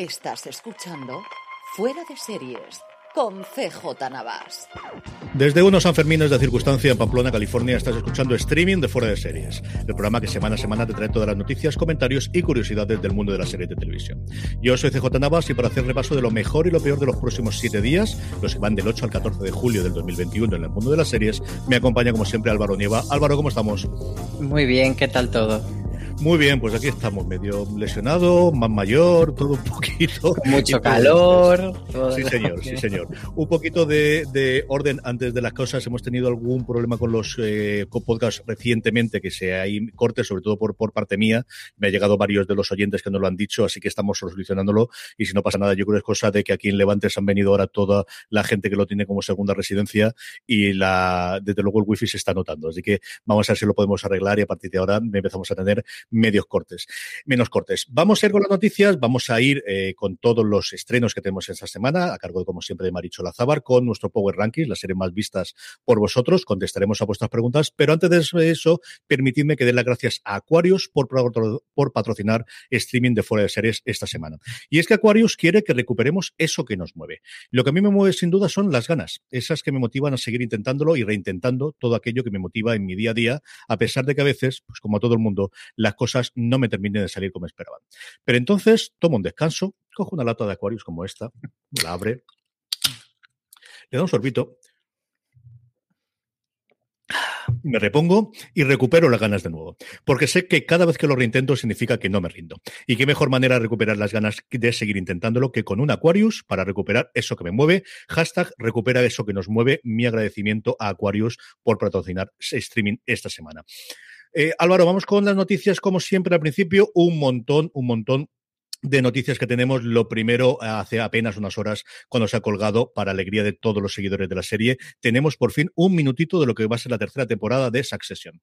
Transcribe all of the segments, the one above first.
Estás escuchando Fuera de Series con CJ Navas. Desde unos Sanfermines de circunstancia en Pamplona, California, estás escuchando streaming de Fuera de Series, el programa que semana a semana te trae todas las noticias, comentarios y curiosidades del mundo de la serie de televisión. Yo soy CJ Navas y para hacer repaso de lo mejor y lo peor de los próximos siete días, los que van del 8 al 14 de julio del 2021 en el mundo de las series, me acompaña como siempre Álvaro Nieva. Álvaro, ¿cómo estamos? Muy bien, ¿qué tal todo? Muy bien, pues aquí estamos, medio lesionado, más mayor, todo un poquito. Mucho calor. sí, señor, sí, señor. Un poquito de, orden antes de las cosas. Hemos tenido algún problema con los eh, podcasts recientemente, que se hay cortes, sobre todo por, por parte mía. Me ha llegado varios de los oyentes que nos lo han dicho, así que estamos solucionándolo. Y si no pasa nada, yo creo que es cosa de que aquí en Levante se han venido ahora toda la gente que lo tiene como segunda residencia y la, desde luego el wifi se está notando. Así que vamos a ver si lo podemos arreglar y a partir de ahora empezamos a tener medios cortes, menos cortes. Vamos a ir con las noticias, vamos a ir eh, con todos los estrenos que tenemos esta semana, a cargo, como siempre, de Maricho Lazábar, con nuestro Power Rankings, las series más vistas por vosotros. Contestaremos a vuestras preguntas, pero antes de eso, permitidme que dé las gracias a Aquarius por, por patrocinar streaming de fuera de series esta semana. Y es que Aquarius quiere que recuperemos eso que nos mueve. Lo que a mí me mueve sin duda son las ganas, esas que me motivan a seguir intentándolo y reintentando todo aquello que me motiva en mi día a día, a pesar de que a veces, pues como a todo el mundo, las cosas no me terminen de salir como esperaban. Pero entonces tomo un descanso, cojo una lata de Aquarius como esta, la abre, le da un sorbito, me repongo y recupero las ganas de nuevo. Porque sé que cada vez que lo reintento significa que no me rindo. Y qué mejor manera de recuperar las ganas de seguir intentándolo que con un Aquarius para recuperar eso que me mueve. Hashtag recupera eso que nos mueve. Mi agradecimiento a Aquarius por patrocinar streaming esta semana. Eh, Álvaro, vamos con las noticias, como siempre al principio, un montón, un montón de noticias que tenemos. Lo primero, hace apenas unas horas, cuando se ha colgado, para alegría de todos los seguidores de la serie, tenemos por fin un minutito de lo que va a ser la tercera temporada de Succession.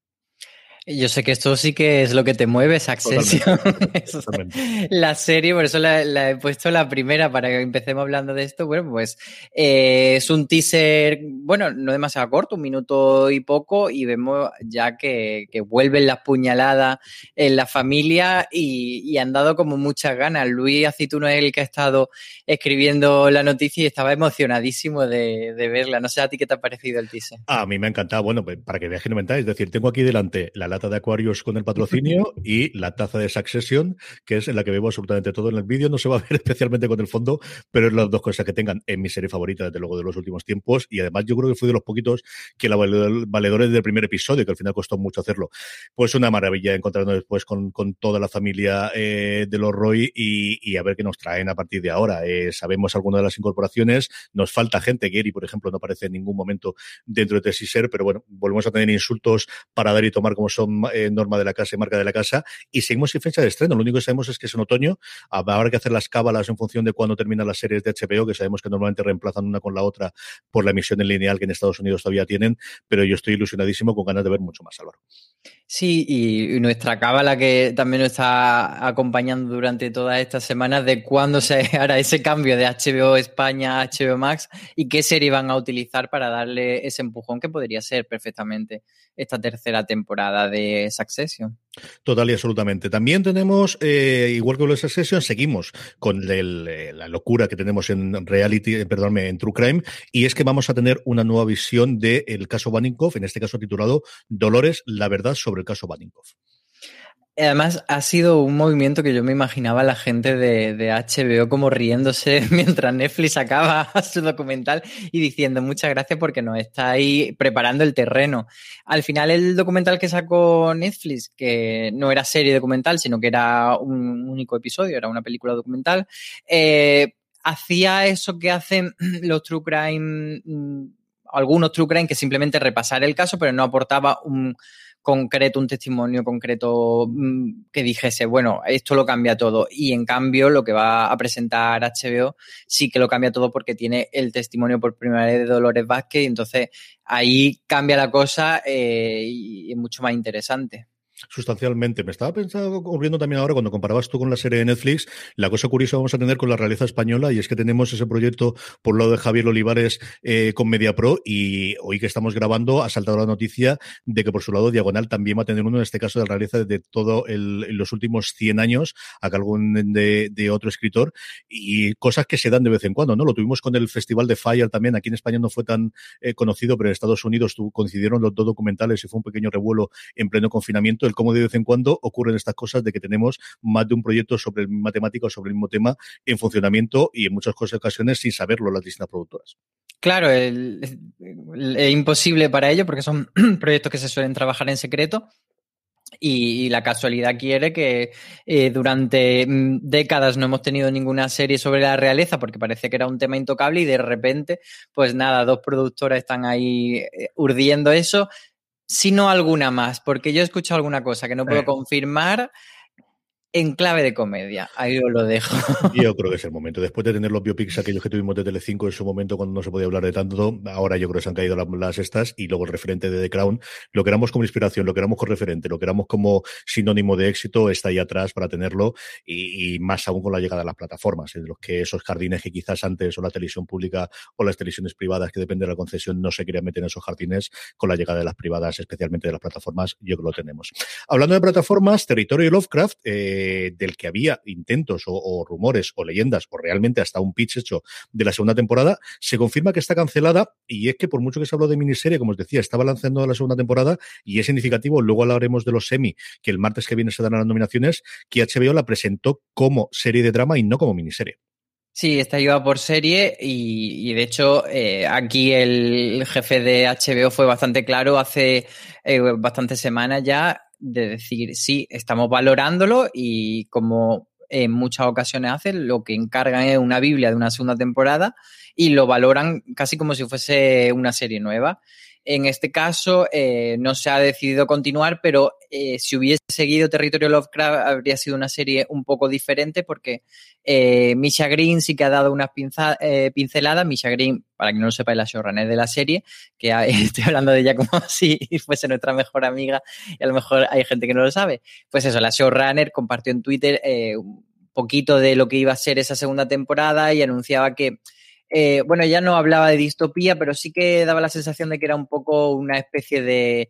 Yo sé que esto sí que es lo que te mueve, esa la serie, por eso la, he puesto la primera para que empecemos hablando de esto. Bueno, pues eh, es un teaser, bueno, no demasiado corto, un minuto y poco, y vemos ya que, que vuelven las puñaladas en la familia y, han dado como muchas ganas. Luis Acituno es el que ha estado escribiendo la noticia y estaba emocionadísimo de, de verla. No sé a ti qué te ha parecido el teaser. A mí me ha encantado. Bueno, pues para que veas que no mentáis, es decir, tengo aquí delante la de Aquarius con el patrocinio y la taza de Succession, que es en la que veo absolutamente todo en el vídeo. No se va a ver especialmente con el fondo, pero es las dos cosas que tengan en mi serie favorita, desde luego, de los últimos tiempos. Y además yo creo que fui de los poquitos que la valedores del primer episodio, que al final costó mucho hacerlo. Pues una maravilla encontrarnos después con, con toda la familia eh, de los Roy y, y, a ver qué nos traen a partir de ahora. Eh, sabemos algunas de las incorporaciones, nos falta gente, Gary, por ejemplo, no aparece en ningún momento dentro de Tessiser, pero bueno, volvemos a tener insultos para dar y tomar como son eh, norma de la casa y marca de la casa y seguimos sin fecha de estreno. Lo único que sabemos es que es en otoño, habrá que hacer las cábalas en función de cuándo terminan las series de HBO, que sabemos que normalmente reemplazan una con la otra por la emisión en lineal que en Estados Unidos todavía tienen, pero yo estoy ilusionadísimo con ganas de ver mucho más, Álvaro. Sí, y nuestra cábala que también nos está acompañando durante todas estas semanas de cuándo se hará ese cambio de HBO España a HBO Max y qué serie van a utilizar para darle ese empujón que podría ser perfectamente esta tercera temporada de Succession. Total y absolutamente. También tenemos, eh, igual que lo de Succession, seguimos con eh, la locura que tenemos en reality, eh, perdónme, en True Crime, y es que vamos a tener una nueva visión del caso Baninkoff, en este caso titulado Dolores, la verdad sobre el caso Baninkoff. Además, ha sido un movimiento que yo me imaginaba la gente de, de, HBO como riéndose mientras Netflix acaba su documental y diciendo muchas gracias porque nos está ahí preparando el terreno. Al final, el documental que sacó Netflix, que no era serie documental, sino que era un único episodio, era una película documental, eh, hacía eso que hacen los True Crime, mm, algunos True Crime, que simplemente repasar el caso, pero no aportaba un concreto, un testimonio concreto mm, que dijese, bueno, esto lo cambia todo. Y en cambio, lo que va a presentar HBO sí que lo cambia todo porque tiene el testimonio por primera vez de Dolores Vázquez y entonces ahí cambia la cosa eh, y es mucho más interesante sustancialmente. Me estaba pensando, ocurriendo también ahora cuando comparabas tú con la serie de Netflix, la cosa curiosa vamos a tener con la realeza española y es que tenemos ese proyecto por un lado de Javier Olivares eh, con MediaPro y hoy que estamos grabando ha saltado la noticia de que por su lado Diagonal también va a tener uno, en este caso de realeza de todo el, en los últimos 100 años, acá algún de, de, otro escritor y cosas que se dan de vez en cuando, ¿no? Lo tuvimos con el Festival de Fire también, aquí en España no fue tan eh, conocido, pero en Estados Unidos coincidieron los dos documentales y fue un pequeño revuelo en pleno confinamiento el cómo de vez en cuando ocurren estas cosas de que tenemos más de un proyecto sobre el matemático, sobre el mismo tema en funcionamiento y en muchas ocasiones sin saberlo las distintas productoras. Claro, es imposible para ello porque son proyectos que se suelen trabajar en secreto. Y, la casualidad quiere que eh, durante mm, décadas no hemos tenido ninguna serie sobre la realeza porque parece que era un tema intocable y de repente, pues nada, dos productoras están ahí eh, urdiendo eso sino alguna más, porque yo he escuchado alguna cosa que no puedo confirmar en clave de comedia. Ahí os lo dejo. Yo creo que es el momento. Después de tener los biopics aquellos que tuvimos de Telecinco en su momento cuando no se podía hablar de tanto, ahora yo creo que se han caído las, estas y luego el referente de The Crown, lo queramos como inspiración, lo queramos como referente, lo queramos como sinónimo de éxito, está ahí atrás para tenerlo y, más aún con la llegada de las plataformas, en los que esos jardines que quizás antes o la televisión pública o las televisiones privadas que dependen de la concesión no se querían meter en esos jardines, con la llegada de las privadas, especialmente de las plataformas, yo creo que lo tenemos. Hablando de plataformas, Territorio Lovecraft, eh, del que había intentos o, rumores o leyendas o realmente hasta un pitch hecho de la segunda temporada, se confirma que está cancelada y es que por mucho que se habló de miniserie, como os decía, estaba lanzando la segunda temporada y es significativo, luego hablaremos de los semi, que el martes que viene se darán las nominaciones, que HBO la presentó como serie de drama y no como miniserie. Sí, está llevada por serie y, y de hecho eh, aquí el jefe de HBO fue bastante claro hace eh, bastantes semanas ya de decir, sí, estamos valorándolo y como en muchas ocasiones hacen, lo que encargan es una Biblia de una segunda temporada y lo valoran casi como si fuese una serie nueva. En este caso eh, no se ha decidido continuar, pero eh, si hubiese seguido Territorio Lovecraft habría sido una serie un poco diferente porque eh, Misha Green sí que ha dado unas pinza, eh, pinceladas. Misha Green, para que no lo sepa, es la showrunner de la serie, que estoy hablando de ella como si fuese nuestra mejor amiga y a lo mejor hay gente que no lo sabe. Pues eso, la showrunner compartió en Twitter un poquito de lo que iba a ser esa segunda temporada y anunciaba que eh, bueno, ya no hablaba de distopía, pero sí que daba la sensación de que era un poco una especie de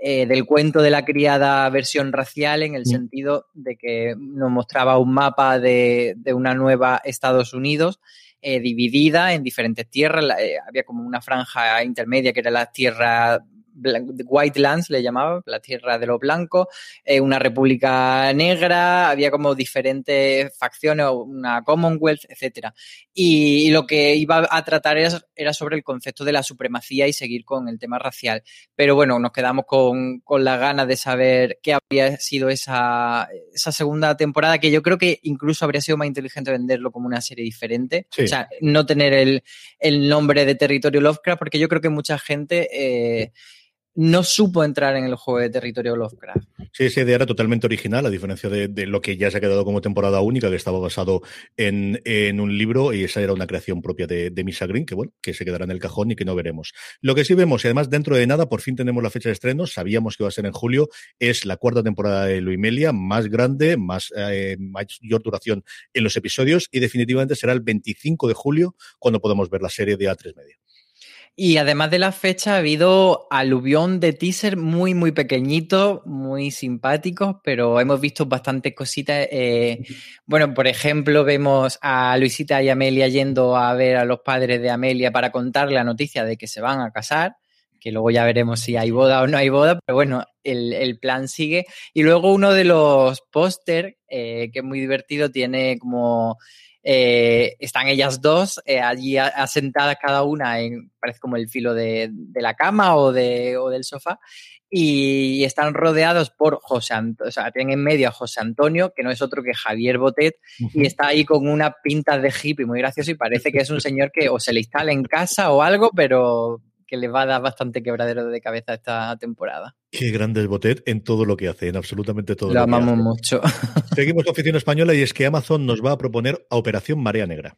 eh, del cuento de la criada versión racial en el sentido de que nos mostraba un mapa de, de una nueva Estados Unidos eh, dividida en diferentes tierras. Eh, había como una franja intermedia que era la tierra White Lands le llamaba, la tierra de los blancos, eh, una república negra, había como diferentes facciones, una Commonwealth, etcétera. Y, lo que iba a tratar era, era, sobre el concepto de la supremacía y seguir con el tema racial. Pero bueno, nos quedamos con, con la gana de saber qué había sido esa, esa segunda temporada, que yo creo que incluso habría sido más inteligente venderlo como una serie diferente. O sea, no tener el, el nombre de territorio Lovecraft, porque yo creo que mucha gente eh, no supo entrar en el juego de territorio Lovecraft. Sí, esa idea era totalmente original, a diferencia de, lo que ya se ha quedado como temporada única, que estaba basado en, un libro, y esa era una creación propia de, Misa Green, que bueno, que se quedará en el cajón y que no veremos. Lo que sí vemos, y además dentro de nada, por fin tenemos la fecha de estreno, sabíamos que iba a ser en julio, es la cuarta temporada de Luimelia, más grande, más eh, mayor duración en los episodios, y definitivamente será el 25 de julio cuando podamos ver la serie de A3 Media. Y además de la fecha, ha habido aluvión de teaser muy, muy pequeñitos, muy simpáticos, pero hemos visto bastantes cositas. Eh, bueno, por ejemplo, vemos a Luisita y Amelia yendo a ver a los padres de Amelia para contarle la noticia de que se van a casar, que luego ya veremos si hay boda o no hay boda, pero bueno, el, plan sigue. Y luego uno de los póster, eh, que es muy divertido, tiene como eh, están ellas dos eh, allí asentadas cada una en, parece como el filo de, la cama o, de, o del sofá, y están rodeados por José Antonio, o sea, tienen en medio a José Antonio, que no es otro que Javier Botet, y está ahí con una pinta de hippie muy gracioso y parece que es un señor que o se le instala en casa o algo, pero que le va a dar bastante quebradero de cabeza esta temporada. Qué grande es Botet en todo lo que hace, en absolutamente todo. Lo, lo amamos mucho. Seguimos con oficina española y es que Amazon nos va a proponer a Operación Marea Negra.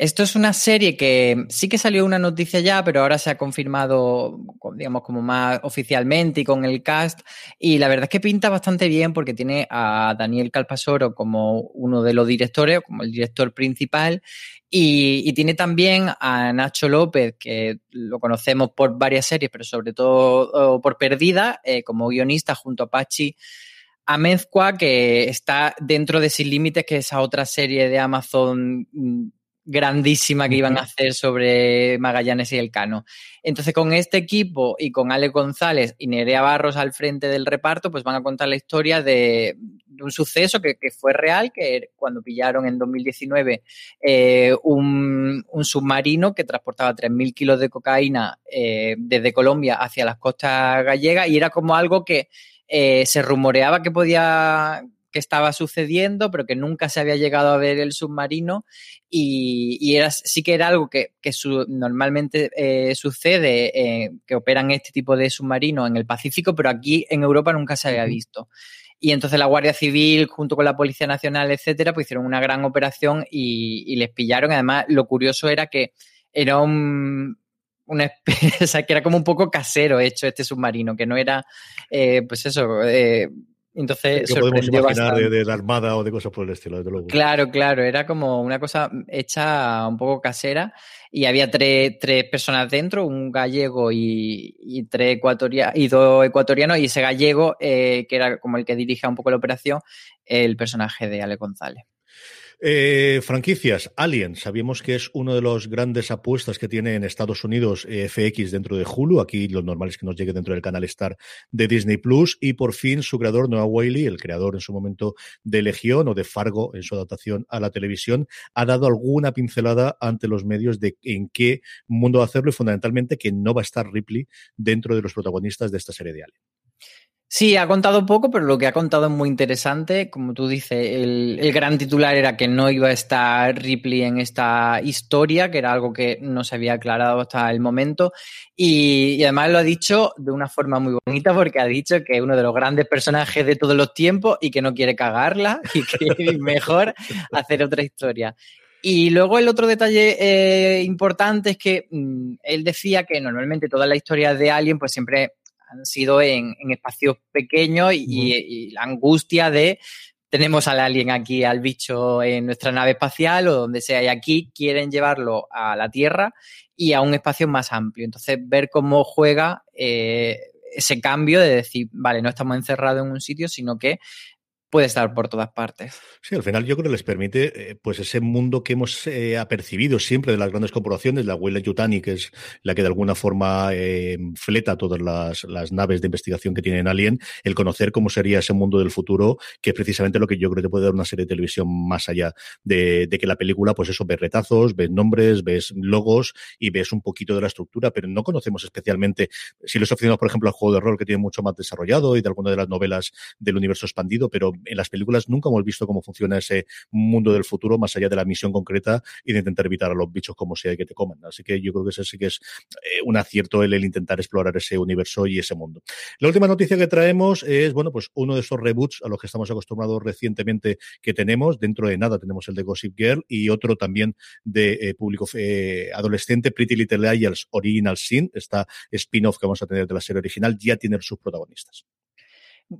Esto es una serie que sí que salió una noticia ya, pero ahora se ha confirmado, digamos, como más oficialmente y con el cast. Y la verdad es que pinta bastante bien porque tiene a Daniel Calpasoro como uno de los directores, como el director principal. Y, tiene también a Nacho López, que lo conocemos por varias series, pero sobre todo por Perdida, eh, como guionista junto a Pachi Amezcua, que está dentro de Sin Límites, que es esa otra serie de Amazon mm, grandísima que iban a hacer sobre Magallanes y el Cano. Entonces, con este equipo y con Ale González y Nerea Barros al frente del reparto, pues van a contar la historia de, un suceso que, fue real, que cuando pillaron en 2019 eh, un, submarino que transportaba 3.000 kilos de cocaína eh, desde Colombia hacia las costas gallegas y era como algo que eh, se rumoreaba que podía que estaba sucediendo, pero que nunca se había llegado a ver el submarino y, era, sí que era algo que, normalmente eh, sucede, eh, que operan este tipo de submarinos en el Pacífico, pero aquí en Europa nunca se había visto. Y entonces la Guardia Civil, junto con la Policía Nacional, etcétera, pues hicieron una gran operación y, les pillaron. Además, lo curioso era que era un, una especie, o sea, que era como un poco casero hecho este submarino, que no era, eh, pues eso, eh, entonces, ¿Qué podemos imaginar de, la armada o de cosas por el estilo, desde luego. Claro, claro, era como una cosa hecha un poco casera y había tres, tres personas dentro, un gallego y, tres ecuatorianos y dos ecuatorianos y ese gallego, eh, que era como el que dirige un poco la operación, el personaje de Ale González. Eh, franquicias, Alien, sabemos que es una de las grandes apuestas que tiene en Estados Unidos eh, FX dentro de Hulu. Aquí lo normal es que nos llegue dentro del canal Star de Disney Plus. Y por fin su creador, Noah Whaley, el creador en su momento de Legión o de Fargo en su adaptación a la televisión, ha dado alguna pincelada ante los medios de en qué mundo hacerlo y fundamentalmente que no va a estar Ripley dentro de los protagonistas de esta serie de Alien. Sí, ha contado poco, pero lo que ha contado es muy interesante. Como tú dices, el, gran titular era que no iba a estar Ripley en esta historia, que era algo que no se había aclarado hasta el momento. Y, además lo ha dicho de una forma muy bonita, porque ha dicho que es uno de los grandes personajes de todos los tiempos y que no quiere cagarla y que mejor hacer otra historia. Y luego el otro detalle eh, importante es que mm, él decía que normalmente todas las historias de Alien pues siempre han sido en, espacios pequeños y, la angustia de tenemos al alien aquí, al bicho en nuestra nave espacial o donde sea, y aquí quieren llevarlo a la Tierra y a un espacio más amplio. Entonces, ver cómo juega eh, ese cambio de decir, vale, no estamos encerrados en un sitio, sino que puede estar por todas partes. Sí, al final yo creo que les permite, eh, pues ese mundo que hemos eh, apercibido siempre de las grandes corporaciones, la huella Yutani, que es la que de alguna forma eh, fleta todas las, las, naves de investigación que tienen Alien, el conocer cómo sería ese mundo del futuro, que es precisamente lo que yo creo que puede dar una serie de televisión más allá de, de que la película, pues eso, ves retazos, ves nombres, ves logos y ves un poquito de la estructura, pero no conocemos especialmente, si los aficionados, por ejemplo, al juego de rol que tiene mucho más desarrollado y de alguna de las novelas del universo expandido, pero en las películas nunca hemos visto cómo funciona ese mundo del futuro más allá de la misión concreta y de intentar evitar a los bichos como sea que te coman. Así que yo creo que ese sí que es eh, un acierto el, el, intentar explorar ese universo y ese mundo. La última noticia que traemos es, bueno, pues uno de esos reboots a los que estamos acostumbrados recientemente que tenemos. Dentro de nada tenemos el de Gossip Girl y otro también de eh, público eh, adolescente, Pretty Little Liars Original Sin, esta spin-off que vamos a tener de la serie original, ya tiene sus protagonistas.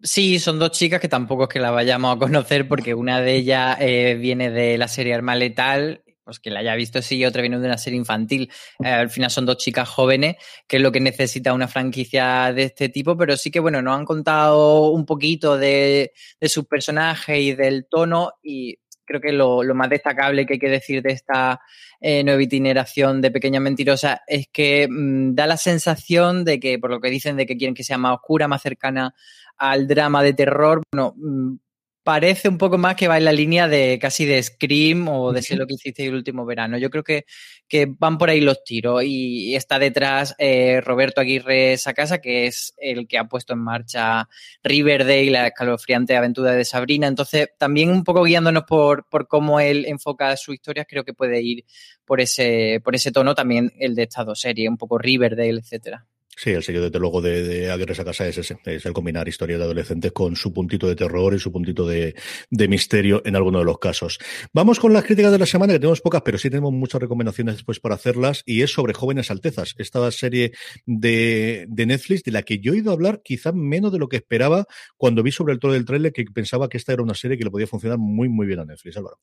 Sí, son dos chicas que tampoco es que la vayamos a conocer porque una de ellas eh, viene de la serie Arma Letal, pues que la haya visto sí, y otra viene de una serie infantil. Eh, al final son dos chicas jóvenes, que es lo que necesita una franquicia de este tipo, pero sí que bueno, nos han contado un poquito de, de sus personajes y del tono y creo que lo, lo, más destacable que hay que decir de esta eh, nueva itineración de Pequeña Mentirosa es que mmm, da la sensación de que, por lo que dicen, de que quieren que sea más oscura, más cercana al drama de terror, bueno, mmm, parece un poco más que va en la línea de casi de Scream o de Sé lo que hiciste el último verano. Yo creo que, que van por ahí los tiros y está detrás eh, Roberto Aguirre Sacasa, que es el que ha puesto en marcha Riverdale, la escalofriante aventura de Sabrina. Entonces, también un poco guiándonos por, por cómo él enfoca sus historias, creo que puede ir por ese, por ese tono también el de estas dos series, un poco Riverdale, etcétera. Sí, el sello desde luego de, de Aguirre Sacasa es ese, es el combinar historias de adolescentes con su puntito de terror y su puntito de, de misterio en alguno de los casos. Vamos con las críticas de la semana, que tenemos pocas, pero sí tenemos muchas recomendaciones después para hacerlas, y es sobre Jóvenes Altezas, esta serie de, de Netflix de la que yo he ido a hablar quizá menos de lo que esperaba cuando vi sobre el todo del trailer que pensaba que esta era una serie que le podía funcionar muy, muy bien a Netflix, Álvaro.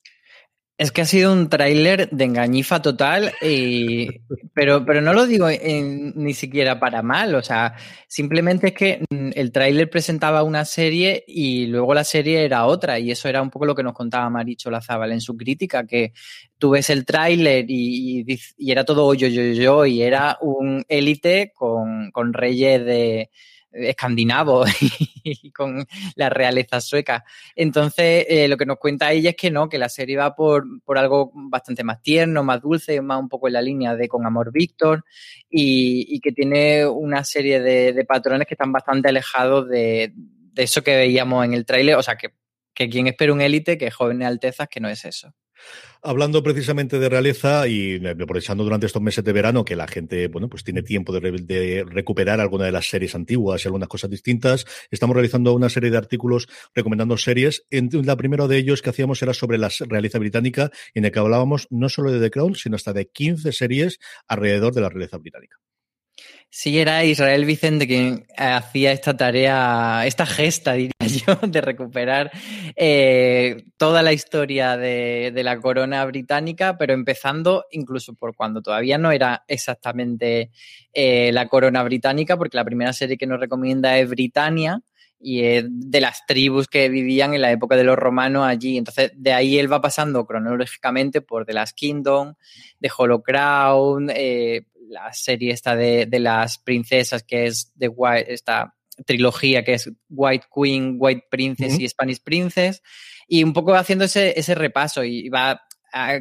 Es que ha sido un tráiler de engañifa total, y, pero, pero no lo digo ni siquiera para mal, o sea, simplemente es que el tráiler presentaba una serie y luego la serie era otra, y eso era un poco lo que nos contaba Maricho Lazábal en su crítica, que tú ves el tráiler y, y, y, era todo yo, yo, yo, y era un élite con, con reyes de escandinavo y con la realeza sueca. Entonces, eh, lo que nos cuenta ella es que no, que la serie va por, por algo bastante más tierno, más dulce, más un poco en la línea de Con Amor Víctor y, que tiene una serie de, de, patrones que están bastante alejados de, de eso que veíamos en el tráiler. O sea, que, que quien espera un élite, que jóvenes altezas, que no es eso. Hablando precisamente de realeza y aprovechando durante estos meses de verano que la gente, bueno, pues tiene tiempo de, re de recuperar alguna de las series antiguas y algunas cosas distintas, estamos realizando una serie de artículos recomendando series. En la primera de ellos que hacíamos era sobre la realeza británica, en el que hablábamos no solo de The Crown, sino hasta de 15 series alrededor de la realeza británica. Sí, era Israel Vicente quien hacía esta tarea, esta gesta, diría de recuperar eh, toda la historia de, de, la corona británica, pero empezando incluso por cuando todavía no era exactamente eh, la corona británica, porque la primera serie que nos recomienda es Britannia, y de las tribus que vivían en la época de los romanos allí. Entonces, de ahí él va pasando cronológicamente por The Last Kingdom, The Hollow Crown, eh, la serie esta de, de, las princesas que es de White, esta trilogía que es White Queen, White Princess uh -huh. y Spanish Princess, y un poco haciendo ese, ese repaso y va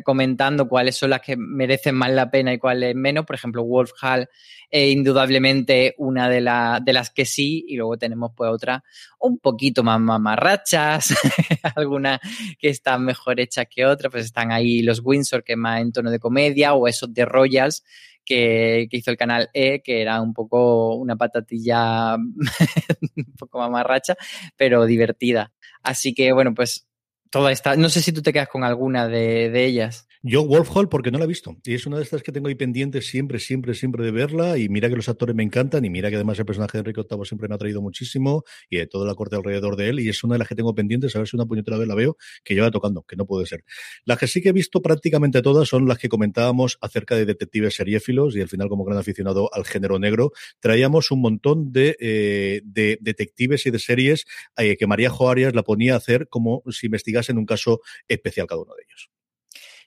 comentando cuáles son las que merecen más la pena y cuáles menos. Por ejemplo, Wolf Hall eh, indudablemente una de, la, de, las que sí, y luego tenemos pues otra un poquito más mamarrachas, algunas que están mejor hechas que otras, pues están ahí los Windsor, que más en tono de comedia, o esos de Royals, que, que, hizo el canal E, que era un poco una patatilla un poco mamarracha, pero divertida. Así que, bueno, pues toda esta. No sé si tú te quedas con alguna de, de ellas. Yo Wolf Hall porque no la he visto. Y es una de estas que tengo ahí pendientes siempre, siempre, siempre de verla. Y mira que los actores me encantan. Y mira que además el personaje de Enrique VIII siempre me ha traído muchísimo. Y de toda la corte alrededor de él. Y es una de las que tengo pendientes. A ver si una puñetera vez la veo que lleva tocando, que no puede ser. Las que sí que he visto prácticamente todas son las que comentábamos acerca de detectives seriéfilos y al final como gran aficionado al género negro. Traíamos un montón de, eh, de detectives y de series eh, que María Joarias la ponía a hacer como si investigasen un caso especial cada uno de ellos.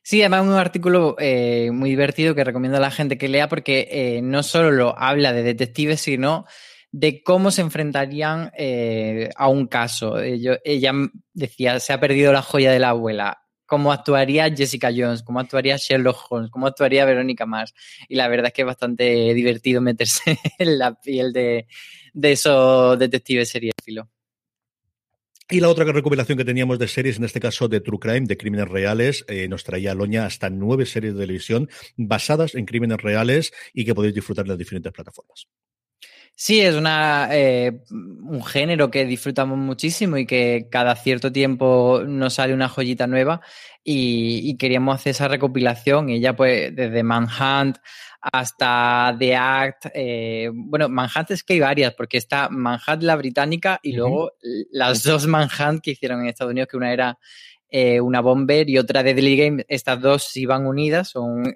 Sí, además un artículo eh, muy divertido que recomiendo a la gente que lea porque eh, no solo lo habla de detectives, sino de cómo se enfrentarían eh, a un caso. ella decía, se ha perdido la joya de la abuela. ¿Cómo actuaría Jessica Jones? ¿Cómo actuaría Sherlock Holmes? ¿Cómo actuaría Verónica Mars? Y la verdad es que es bastante divertido meterse en la piel de, esos detectives seriéfilos. Y la otra recopilación que teníamos de series, en este caso de True Crime, de crímenes reales, eh, nos traía Loña hasta nueve series de televisión basadas en crímenes reales y que podéis disfrutar en las diferentes plataformas. Sí, es una, eh, un género que disfrutamos muchísimo y que cada cierto tiempo nos sale una joyita nueva y, y queríamos hacer esa recopilación y ya pues desde Manhunt hasta The Act. Eh, bueno, Manhunt es que hay varias, porque está Manhunt la británica y luego las dos Manhunt que hicieron en Estados Unidos, que una era eh, una Bomber y otra de Deadly Game. Estas dos iban unidas, son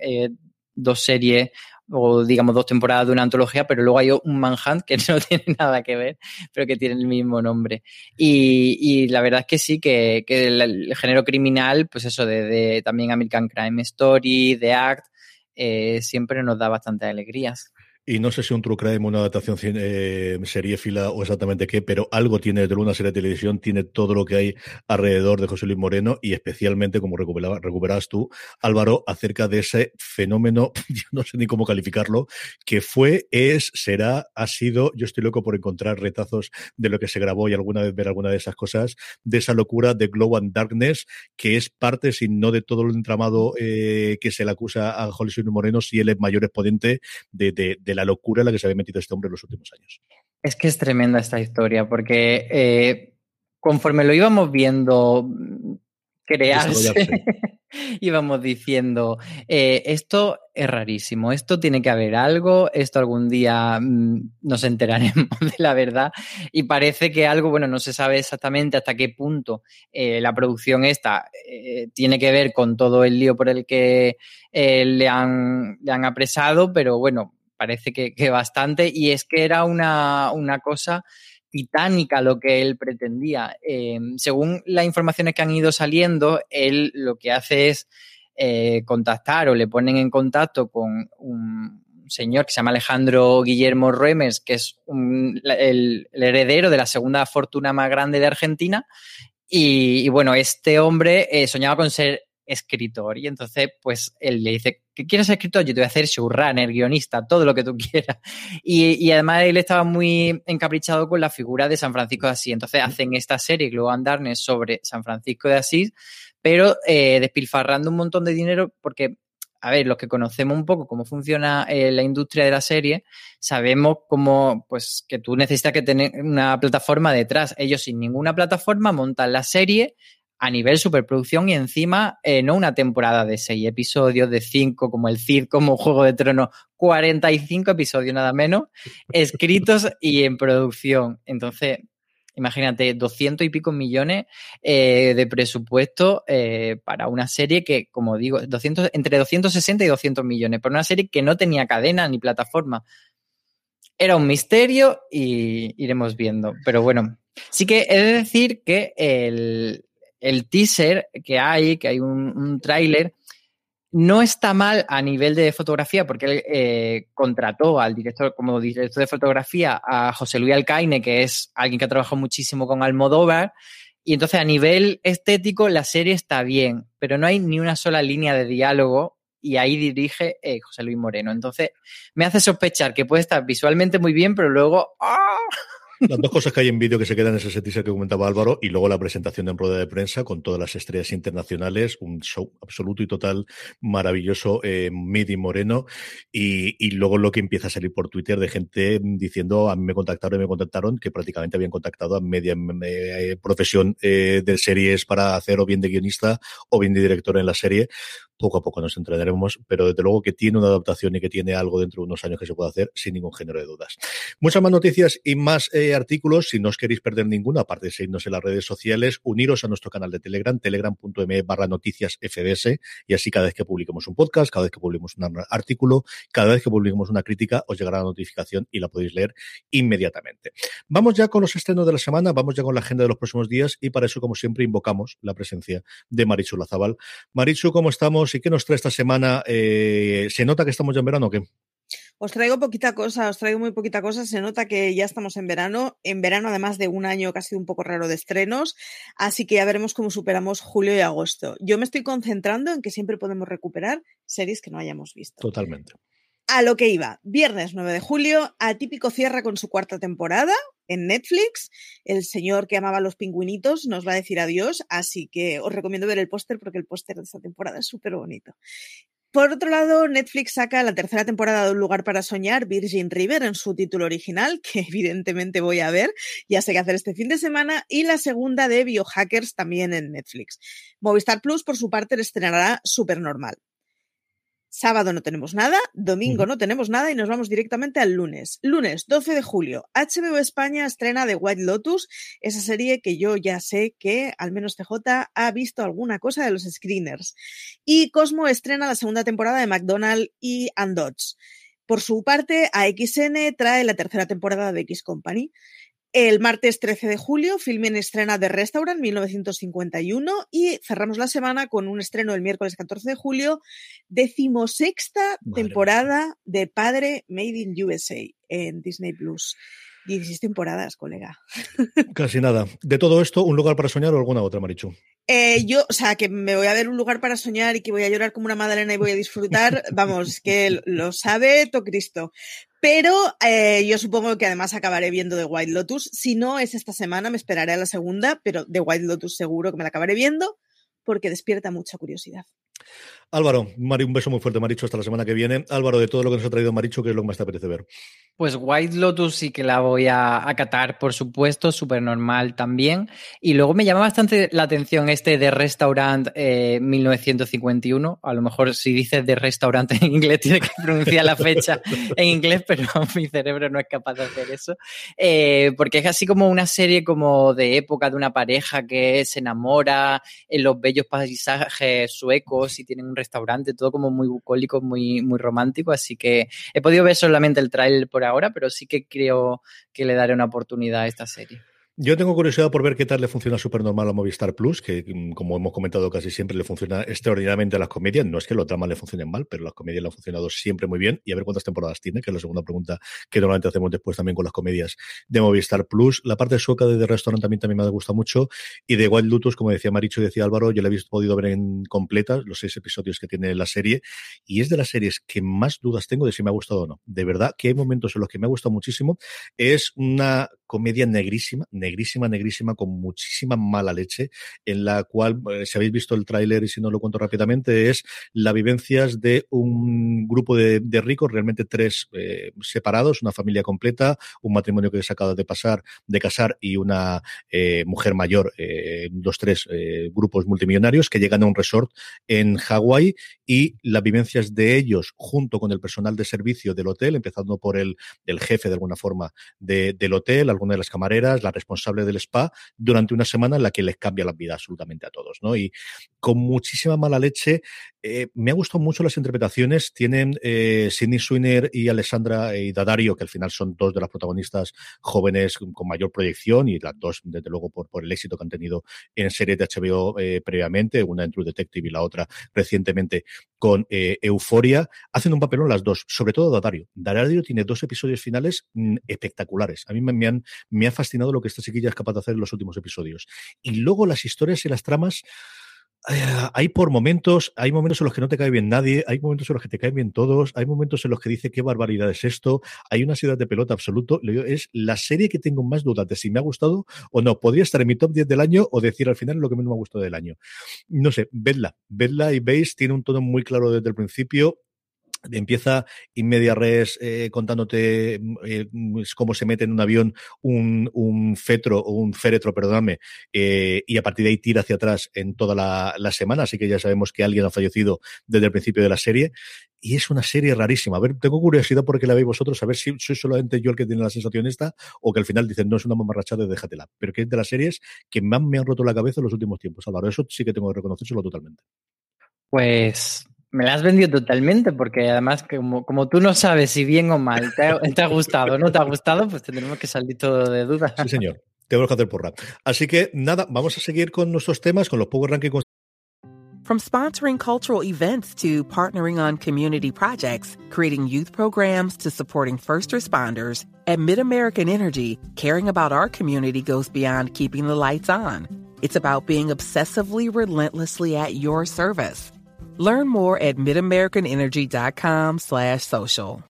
dos series o digamos dos temporadas de una antología, pero luego hay un Manhunt que no tiene nada que ver, pero que tiene el mismo nombre. Y, la verdad es que sí, que, el, género criminal, pues eso, de, de, también American Crime Story, The Act, eh, siempre nos da bastantes alegrías. Y no sé si un True Crime, una adaptación eh, serie fila o exactamente qué, pero algo tiene de una serie de televisión, tiene todo lo que hay alrededor de José Luis Moreno y especialmente, como recuperabas tú, Álvaro, acerca de ese fenómeno, yo no sé ni cómo calificarlo, que fue, es, será, ha sido, yo estoy loco por encontrar retazos de lo que se grabó y alguna vez ver alguna de esas cosas, de esa locura de Glow and Darkness, que es parte, si no de todo el entramado eh, que se le acusa a José Luis Moreno, si él es mayor exponente de la locura en la que se había metido este hombre en los últimos años. Es que es tremenda esta historia, porque eh, conforme lo íbamos viendo crearse, íbamos diciendo, eh, esto es rarísimo, esto tiene que haber algo, esto algún día mm, nos enteraremos de la verdad y parece que algo, bueno, no se sabe exactamente hasta qué punto eh, la producción esta tiene que ver con todo el lío por el que le, han, le han apresado, pero bueno, parece que, bastante, y es que era una, cosa titánica lo que él pretendía. Eh, según las informaciones que han ido saliendo, él lo que hace es eh, contactar o le ponen en contacto con un señor que se llama Alejandro Guillermo Remes, que es el, heredero de la segunda fortuna más grande de Argentina. Y, bueno, este hombre eh, soñaba con ser escritor. Y entonces, pues él le dice, ¿qué quieres ser escritor? Yo te voy a hacer showrunner, guionista, todo lo que tú quieras. Y, además él estaba muy encaprichado con la figura de San Francisco de Asís. Entonces hacen esta serie, Globo Andarnes, sobre San Francisco de Asís, pero eh, despilfarrando un montón de dinero porque a ver, los que conocemos un poco cómo funciona eh, la industria de la serie, sabemos cómo, pues, que tú necesitas que tener una plataforma detrás. Ellos sin ninguna plataforma montan la serie, a nivel superproducción y encima eh, no una temporada de seis episodios, de cinco como el Cid, como Juego de Tronos, 45 episodios nada menos, escritos y en producción. Entonces, imagínate, 200 y pico millones eh, de presupuesto eh, para una serie que, como digo, 200, entre 260 y 200 millones, para una serie que no tenía cadena ni plataforma. Era un misterio y iremos viendo. Pero bueno, sí que he de decir que el, el teaser que hay, que hay un, tráiler, no está mal a nivel de fotografía, porque él eh, contrató al director, como director de fotografía, a José Luis Alcaine, que es alguien que ha trabajado muchísimo con Almodóvar. Y entonces a nivel estético la serie está bien, pero no hay ni una sola línea de diálogo y ahí dirige eh, José Luis Moreno. Entonces me hace sospechar que puede estar visualmente muy bien, pero luego ¡ah! Las dos cosas que hay en vídeo que se quedan en ese teaser que comentaba Álvaro y luego la presentación en rueda de prensa con todas las estrellas internacionales, un show absoluto y total maravilloso, eh, Midi Moreno. Y, y, luego lo que empieza a salir por Twitter de gente diciendo a mí me contactaron y me contactaron que prácticamente habían contactado a media eh, profesión eh, de series para hacer o bien de guionista o bien de director en la serie poco a poco nos entrenaremos, pero desde luego que tiene una adaptación y que tiene algo dentro de unos años que se puede hacer sin ningún género de dudas. Muchas más noticias y más eh, artículos, si no os queréis perder ninguno, aparte de seguirnos en las redes sociales, uniros a nuestro canal de Telegram, telegram.me barra noticias FDS, y así cada vez que publiquemos un podcast, cada vez que publiquemos un artículo, cada vez que publiquemos una crítica, os llegará la notificación y la podéis leer inmediatamente. Vamos ya con los estrenos de la semana, vamos ya con la agenda de los próximos días y para eso, como siempre, invocamos la presencia de Marichu Lazabal. Marichu, ¿cómo estamos y qué nos trae esta semana? Eh, ¿Se nota que estamos ya en verano o qué? Os traigo poquita cosa, os traigo muy poquita cosa. Se nota que ya estamos en verano. En verano, además de un año casi un poco raro de estrenos. Así que ya veremos cómo superamos julio y agosto. Yo me estoy concentrando en que siempre podemos recuperar series que no hayamos visto. Totalmente. A lo que iba, viernes 9 de julio, Atípico cierra con su cuarta temporada en Netflix. El señor que amaba los pingüinitos nos va a decir adiós, así que os recomiendo ver el póster porque el póster de esta temporada es súper bonito. Por otro lado, Netflix saca la tercera temporada de Un lugar para soñar, Virgin River, en su título original, que evidentemente voy a ver, ya sé qué hacer este fin de semana, y la segunda de Biohackers también en Netflix. Movistar Plus, por su parte, estrenará Supernormal. Sábado no tenemos nada, domingo no tenemos nada y nos vamos directamente al lunes. Lunes 12 de julio, HBO España estrena The White Lotus, esa serie que yo ya sé que al menos TJ ha visto alguna cosa de los screeners. Y Cosmo estrena la segunda temporada de McDonald y Andots. Por su parte, AXN trae la tercera temporada de X Company. El martes 13 de julio, en estrena de Restaurant 1951 y cerramos la semana con un estreno el miércoles 14 de julio, decimosexta temporada de Padre Made in USA en Disney Plus. 16 temporadas, colega. Casi nada. De todo esto, ¿un lugar para soñar o alguna otra, Marichu? Eh, yo, o sea, que me voy a ver un lugar para soñar y que voy a llorar como una madalena y voy a disfrutar, vamos, que lo sabe todo Cristo. Pero eh, yo supongo que además acabaré viendo The White Lotus. Si no es esta semana, me esperaré a la segunda, pero The White Lotus seguro que me la acabaré viendo porque despierta mucha curiosidad. Álvaro, Mari, un beso muy fuerte, Maricho, hasta la semana que viene. Álvaro, de todo lo que nos ha traído Maricho, ¿qué es lo que más te apetece ver? Pues White Lotus sí que la voy a acatar, por supuesto, súper normal también. Y luego me llama bastante la atención este de Restaurant 1951. Eh, a lo mejor si dices de Restaurant en inglés tiene que pronunciar la fecha en inglés, pero mi cerebro no es capaz de hacer eso. Eh, porque es así como una serie como de época de una pareja que se enamora en los bellos paisajes suecos y tienen un restaurante, todo como muy bucólico, muy, muy romántico. Así que he podido ver solamente el trailer por ahora, pero sí que creo que le daré una oportunidad a esta serie. Yo tengo curiosidad por ver qué tal le funciona súper normal a Movistar Plus, que mm, como hemos comentado casi siempre le funciona extraordinariamente a las comedias. No es que los dramas le funcionen mal, pero las comedias le han funcionado siempre muy bien. Y a ver cuántas temporadas tiene, que es la segunda pregunta que normalmente hacemos después también con las comedias de Movistar Plus. La parte sueca de The Restaurant también, también me ha gustado mucho. Y de Wild Lotus, como decía Maricho y decía Álvaro, yo la he podido ver en completa, los seis episodios que tiene la serie. Y es de las series que más dudas tengo de si me ha gustado o no. De verdad que hay momentos en los que me ha gustado muchísimo. Es una comedia negrísima, negrísima, negrísima, con muchísima mala leche, en la cual, eh, si habéis visto el tráiler y si no lo cuento rápidamente, es la vivencias de un grupo de, ricos, realmente tres eh, separados, una familia completa, un matrimonio que se acaba de pasar, de casar y una eh, mujer mayor, dos, tres grupos multimillonarios que llegan a un resort en Hawái y las vivencias de ellos junto con el personal de servicio del hotel, empezando por el, el jefe de alguna forma del hotel, alguna de las camareras, la responsable del spa, durante una semana en la que les cambia la vida absolutamente a todos, ¿no? Y con muchísima mala leche, eh, me ha gustado mucho las interpretaciones, tienen eh, Sidney Sweeney y Alessandra y Dadario, que al final son dos de las protagonistas jóvenes con mayor proyección y las dos, desde luego, por, por el éxito que han tenido en series de HBO eh, previamente, una en True Detective y la otra recientemente con eh, Euforia, hacen un papelón las dos, sobre todo Dadario. Dadario tiene dos episodios finales mm, espectaculares. A mí me, han, me ha fascinado lo que esta chiquilla es capaz de hacer en los últimos episodios. Y luego las historias y las tramas eh, hay por momentos, hay momentos en los que no te cae bien nadie, hay momentos en los que te caen bien todos, hay momentos en los que dice qué barbaridad es esto, hay una ciudad de pelota absoluto. Es la serie que tengo más dudas de si me ha gustado o no. Podría estar en mi top 10 del año o decir al final lo que menos me ha gustado del año. No sé, vedla, vedla y veis, tiene un tono muy claro desde el principio empieza in media res eh, contándote eh, cómo se mete en un avión un, fetro o un féretro, perdóname, eh, y a partir de ahí tira hacia atrás en toda la, la, semana, así que ya sabemos que alguien ha fallecido desde el principio de la serie. Y es una serie rarísima. A ver, tengo curiosidad porque la veis vosotros, a ver si soy solamente yo el que tiene la sensación esta, o que al final dicen, no es una mamarrachada, déjatela. Pero que es de las series que más me han roto la cabeza en los últimos tiempos, Álvaro. Eso sí que tengo que reconocérselo totalmente. Pues me la has vendido totalmente, porque además, como, como tú no sabes si bien o mal te ha, te ha gustado o no te ha gustado, pues tendremos que salir todo de dudas. Sí, señor. Tenemos que hacer porra. Así que nada, vamos a seguir con nuestros temas, con los Power Rankings. From sponsoring cultural events to partnering on community projects, creating youth programs to supporting first responders, at MidAmerican Energy, caring about our community goes beyond keeping the lights on. It's about being obsessively relentlessly at your service. Learn more at midamericanenergy.com slash social.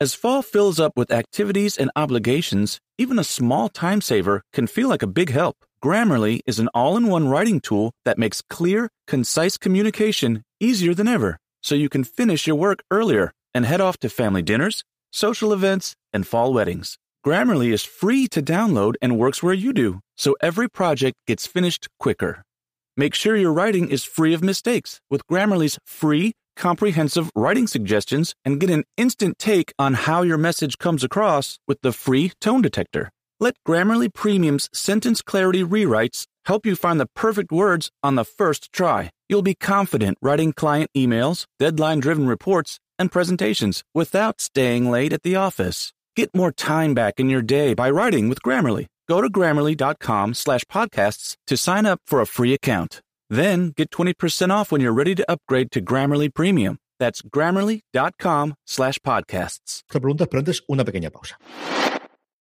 As fall fills up with activities and obligations, even a small time saver can feel like a big help. Grammarly is an all-in-one writing tool that makes clear, concise communication easier than ever, so you can finish your work earlier and head off to family dinners, social events, and fall weddings. Grammarly is free to download and works where you do, so every project gets finished quicker. Make sure your writing is free of mistakes with Grammarly's free, comprehensive writing suggestions and get an instant take on how your message comes across with the free tone detector. Let Grammarly Premium's sentence clarity rewrites help you find the perfect words on the first try. You'll be confident writing client emails, deadline driven reports, and presentations without staying late at the office. Get more time back in your day by writing with Grammarly. Go to grammarly.com slash podcasts to sign up for a free account. Then get 20% off when you're ready to upgrade to Grammarly Premium. That's grammarly.com slash podcasts.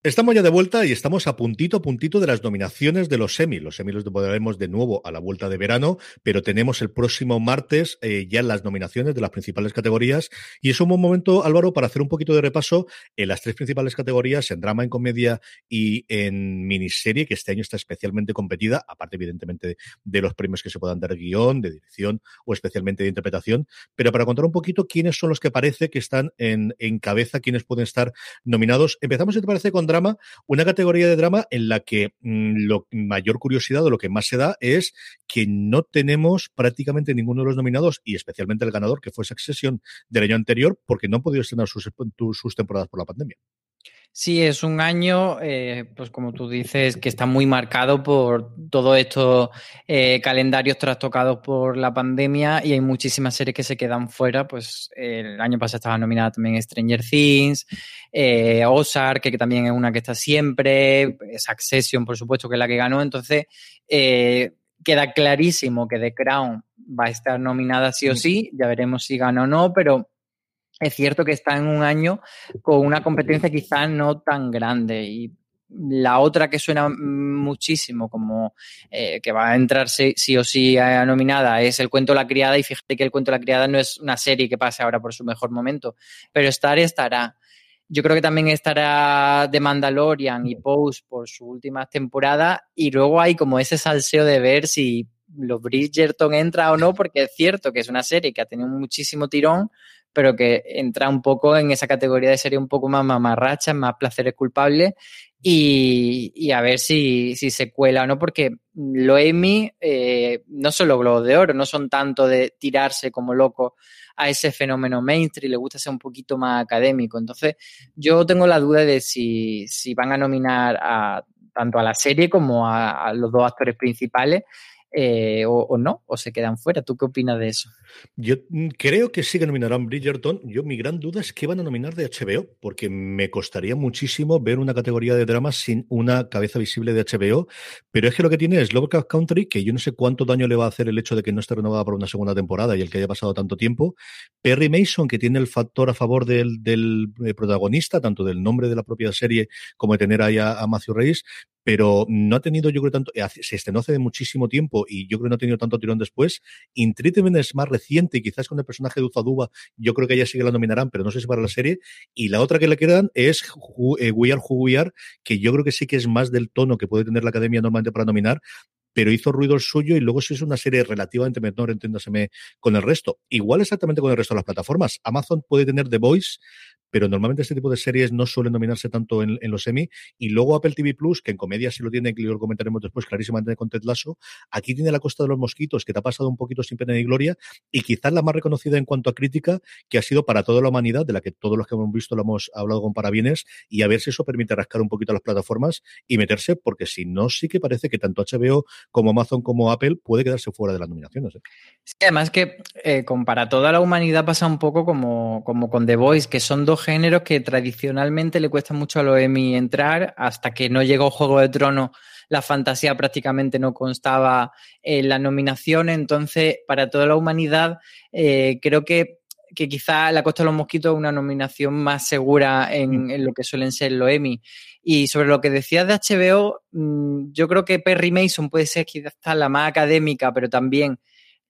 Estamos ya de vuelta y estamos a puntito a puntito de las nominaciones de los Emmy. Los Emmy los podremos de nuevo a la vuelta de verano, pero tenemos el próximo martes eh, ya las nominaciones de las principales categorías y es un buen momento, Álvaro, para hacer un poquito de repaso en las tres principales categorías, en drama, en comedia y en miniserie, que este año está especialmente competida, aparte evidentemente de, los premios que se puedan dar guion, de dirección o especialmente de interpretación, pero para contar un poquito quiénes son los que parece que están en, en cabeza, quiénes pueden estar nominados. Empezamos, si te parece, con drama, una categoría de drama en la que mmm, lo mayor curiosidad o lo que más se da es que no tenemos prácticamente ninguno de los nominados y especialmente el ganador, que fue Succession del año anterior, porque no han podido estrenar sus, sus temporadas por la pandemia. Sí, es un año, eh, pues como tú dices, que está muy marcado por todos estos eh, calendarios trastocados por la pandemia y hay muchísimas series que se quedan fuera. Pues el año pasado estaba nominada también Stranger Things, eh, Ozark, que también es una que está siempre, Succession, por supuesto, que es la que ganó. Entonces, eh, queda clarísimo que The Crown va a estar nominada sí o sí. Ya veremos si gana o no, pero es cierto que está en un año con una competencia quizás no tan grande y la otra que suena muchísimo como eh, que va a entrar sí, o sí a nominada es El cuento la criada y fíjate que El cuento la criada no es una serie que pase ahora por su mejor momento, pero estar estará. Yo creo que también estará The Mandalorian y Pose por su última temporada y luego hay como ese salseo de ver si los Bridgerton entra o no, porque es cierto que es una serie que ha tenido muchísimo tirón, pero que entra un poco en esa categoría de serie un poco más mamarracha, más placeres culpables, y, y a ver si, si, se cuela o no, porque lo Emmy, eh, no son los globos de oro, no son tanto de tirarse como loco a ese fenómeno mainstream, le gusta ser un poquito más académico. Entonces, yo tengo la duda de si, si van a nominar a tanto a la serie como a los dos actores principales eh, o, no, o se quedan fuera. ¿Tú qué opinas de eso? Yo creo que sí que nominarán Bridgerton. Yo mi gran duda es qué van a nominar de HBO, porque me costaría muchísimo ver una categoría de drama sin una cabeza visible de HBO, pero es que lo que tiene es Lovecraft Country, que yo no sé cuánto daño le va a hacer el hecho de que no esté renovada por una segunda temporada y el que haya pasado tanto tiempo. Perry Mason, que tiene el factor a favor del, del protagonista, tanto del nombre de la propia serie como de tener ahí a, a Matthew Reyes, pero no ha tenido, yo creo, tanto, se estrenó hace muchísimo tiempo y yo creo que no ha tenido tanto tirón después. In es más reciente y quizás con el personaje de Uzaduba, yo creo que ella sí que la nominarán, pero no sé si para la serie. Y la otra que le quedan es eh, We Are Who We Are, que yo creo que sí que es más del tono que puede tener la academia normalmente para nominar, pero hizo ruido el suyo y luego si es una serie relativamente menor, entiéndaseme, con el resto. Igual exactamente con el resto de las plataformas. Amazon puede tener The Voice, pero normalmente este tipo de series no suelen nominarse tanto en, los Emmy. Y luego Apple TV Plus, que en comedia sí lo tiene, que lo comentaremos después clarísimamente con Ted Lasso, aquí tiene La Costa de los Mosquitos, que te ha pasado un poquito sin pena ni gloria, y quizás la más reconocida en cuanto a crítica, que ha sido para toda la humanidad, de la que todos los que hemos visto lo hemos hablado con parabienes, y a ver si eso permite rascar un poquito a las plataformas y meterse, porque si no, sí que parece que tanto HBO como Amazon como Apple puede quedarse fuera de las nominaciones. ¿eh? Además que eh, para toda la humanidad pasa un poco como, como con The Voice, que son dos géneros que tradicionalmente le cuesta mucho a los Emmy entrar, hasta que no llegó Juego de Tronos, la fantasía prácticamente no constaba en la nominación, entonces para toda la humanidad eh, creo que que quizá La Costa de los Mosquitos es una nominación más segura en, mm. lo que suelen ser los Emmy. Y sobre lo que decías de HBO, mm, yo creo que Perry Mason puede ser quizás la más académica, pero también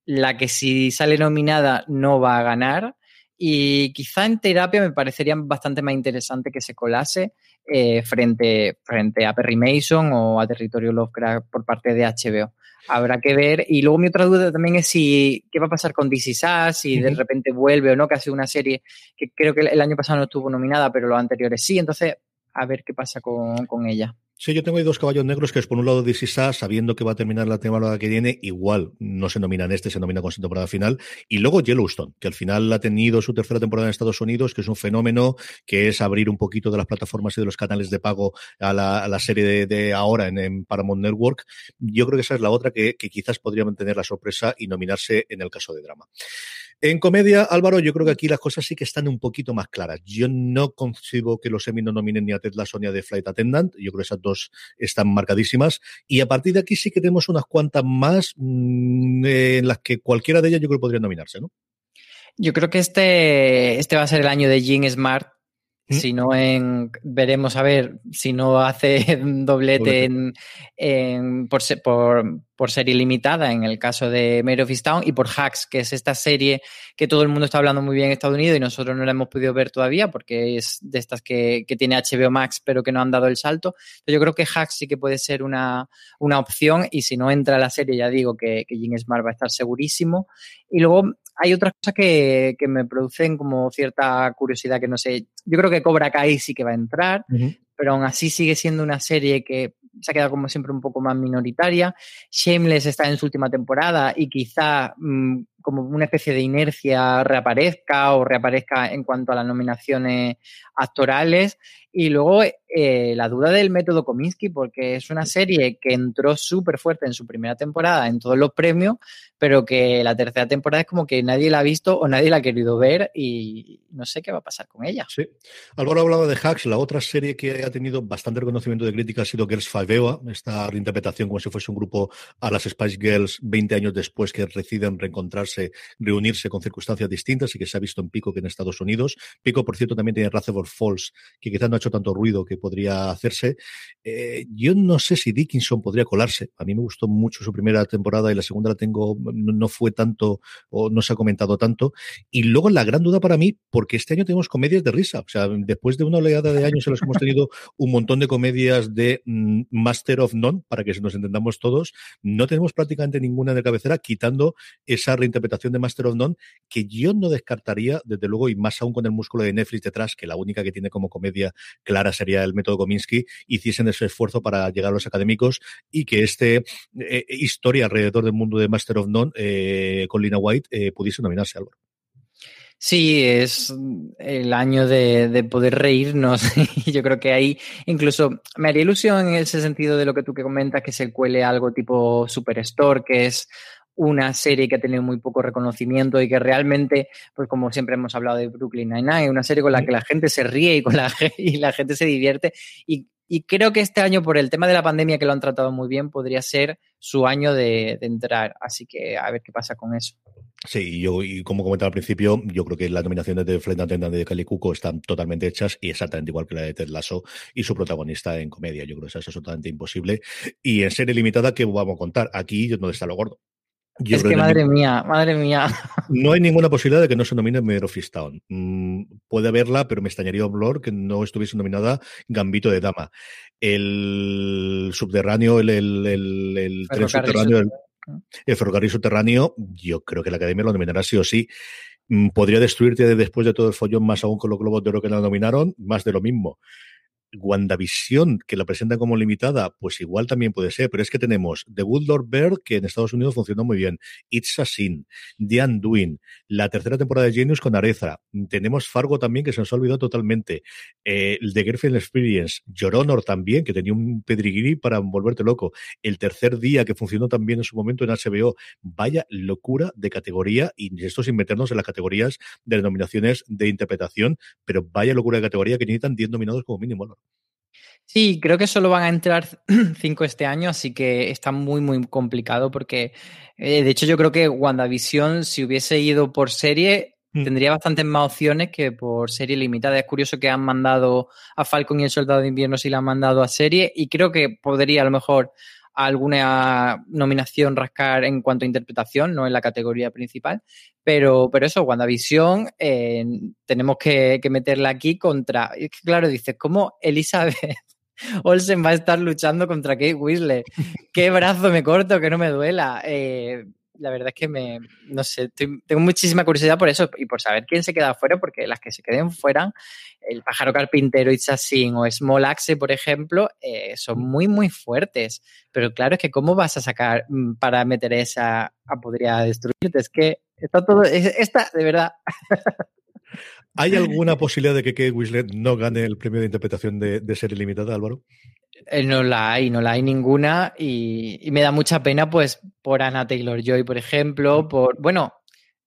la que si sale nominada no va a ganar. Y quizá en terapia me parecería bastante más interesante que se colase eh, frente, frente a Perry Mason o a Territorio Lovecraft por parte de HBO. Habrá que ver. Y luego mi otra duda también es si qué va a pasar con DC Sass, si de repente vuelve o no, que ha sido una serie que creo que el año pasado no estuvo nominada, pero los anteriores sí. Entonces, a ver qué pasa con, con ella. Sí, yo tengo ahí dos caballos negros que es por un lado DC sabiendo que va a terminar la temporada que viene, igual no se nomina en este, se nomina con su temporada final. Y luego Yellowstone, que al final ha tenido su tercera temporada en Estados Unidos, que es un fenómeno, que es abrir un poquito de las plataformas y de los canales de pago a la, serie de, ahora en, Paramount Network. Yo creo que esa es la otra que quizás podría mantener la sorpresa y nominarse en el caso de drama. En comedia, Álvaro, yo creo que aquí las cosas sí que están un poquito más claras. Yo no consigo que los Emmy no nominen ni a Ted Lasso ni a The Flight Attendant. Yo creo que esas dos están marcadísimas. Y a partir de aquí sí que tenemos unas cuantas más mm, en las que cualquiera de ellas yo creo que podría nominarse, ¿no? Yo creo que este, este va a ser el año de Jean Smart, ¿Mm? Si no, en, veremos a ver si no hace doblete, En, por, por, por, serie limitada en el caso de Mary of Town y por Hacks, que es esta serie que todo el mundo está hablando muy bien en Estados Unidos y nosotros no la hemos podido ver todavía porque es de estas que, que tiene HBO Max pero que no han dado el salto. yo creo que Hacks sí que puede ser una, una opción y si no entra la serie ya digo que, que Jim Smart va a estar segurísimo. Y luego hay otras cosas que, que, me producen como cierta curiosidad que no sé. Yo creo que Cobra Kai sí que va a entrar, pero aún así sigue siendo una serie que se ha quedado como siempre un poco más minoritaria. Shameless está en su última temporada y quizá mm, como una especie de inercia reaparezca o reaparezca en cuanto a las nominaciones actorales. Y luego eh, la duda del método Kominsky, porque es una serie que entró súper fuerte en su primera temporada en todos los premios, pero que la tercera temporada es como que nadie la ha visto o nadie la ha querido ver y no sé qué va a pasar con ella. Sí. Álvaro hablaba de Hacks, la otra serie que ha tenido bastante reconocimiento de crítica ha sido Girls Five Eva, esta reinterpretación como si fuese un grupo a las Spice Girls 20 años después que deciden reencontrarse, reunirse con circunstancias distintas y que se ha visto en Pico que en Estados Unidos. Pico, por cierto, también tiene Razor Falls, que quizás no ha hecho tanto ruido que podría hacerse. Eh, yo no sé si Dickinson podría colarse. A mí me gustó mucho su primera temporada y la segunda la tengo, no, fue tanto o no se ha comentado tanto. Y luego la gran duda para mí, porque este año tenemos comedias de risa. O sea, después de una oleada de años en los que hemos tenido un montón de comedias de mm, Master of None, para que nos entendamos todos, no tenemos prácticamente ninguna de cabecera, quitando esa reinterpretación de Master of None, que yo no descartaría, desde luego, y más aún con el músculo de Netflix detrás, que la única que tiene como comedia clara sería el método Kominsky, hiciesen ese esfuerzo para llegar a los académicos y que este eh, historia alrededor del mundo de Master of None eh, con Lina White eh, pudiese nominarse, Álvaro. Sí, es el año de, poder reírnos. Yo creo que ahí incluso me haría ilusión en ese sentido de lo que tú que comentas, que se cuele algo tipo Superstore, que es una serie que ha tenido muy poco reconocimiento y que realmente, pues como siempre hemos hablado de Brooklyn Nine-Nine, una serie con la que la gente se ríe y con la, y la gente se divierte. Y, creo que este año, por el tema de la pandemia que lo han tratado muy bien, podría ser su año de, entrar. Así que a ver qué pasa con eso. Sí, yo, y como comentaba al principio, yo creo que las nominaciones de Flint Attendant de Kelly Cuco están totalmente hechas y exactamente igual que la de Ted Lasso y su protagonista en comedia. Yo creo que eso es absolutamente imposible. Y en serie limitada, ¿qué vamos a contar? Aquí donde está lo gordo es que madre mía, madre mía. No hay ninguna posibilidad de que no se nomine Mayor of Town. Mm, puede haberla, pero me extrañaría Blor que no estuviese nominada Gambito de Dama. El subterráneo, el, el, el, el tren subterráneo, el, el ferrocarril subterráneo, yo creo que la Academia lo nominará sí o sí. Mm, Podría destruirte después de todo el follón, más aún con los globos de oro que la nominaron, más de lo mismo. WandaVision, que la presentan como limitada, pues igual también puede ser, pero es que tenemos The Good Lord Bird, que en Estados Unidos funcionó muy bien, It's a Sin, The Undoing, la tercera temporada de Genius con Areza, tenemos Fargo también, que se nos ha olvidado totalmente, eh, The Girlfriend Experience, Your también, que tenía un pedriguiri para volverte loco, el tercer día, que funcionó también en su momento en HBO, vaya locura de categoría, y esto sin meternos en las categorías de denominaciones de interpretación, pero vaya locura de categoría que necesitan 10 nominados como mínimo. Sí, creo que solo van a entrar cinco este año, así que está muy, muy complicado porque, eh, de hecho, yo creo que WandaVision, si hubiese ido por serie, Mm. tendría bastantes más opciones que por serie limitada. Es curioso que han mandado a Falcon y el Soldado de Invierno si la han mandado a serie y creo que podría a lo mejor alguna nominación rascar en cuanto a interpretación, no en la categoría principal. Pero, pero eso, WandaVision, eh, tenemos que, meterla aquí contra. Es que, claro, dices, ¿cómo Elizabeth Olsen va a estar luchando contra Kate Winslet? ¿Qué brazo me corto que no me duela? Eh, la verdad es que me, no sé, tengo muchísima curiosidad por eso y por saber quién se queda fuera, porque las que se queden fuera, el pájaro carpintero, It's a Sin o Small Axe, por ejemplo, eh, son muy, muy fuertes. Pero claro, es que ¿cómo vas a sacar mm, para meter esa a podría destruirte? Es que está todo, es- esta, de verdad, ¿Hay alguna posibilidad de que Kate Winslet no gane el premio de interpretación de, de serie limitada, Álvaro? Eh, No la hay, no la hay ninguna y, y me da mucha pena pues por Anna Taylor Joy, por ejemplo, por, bueno,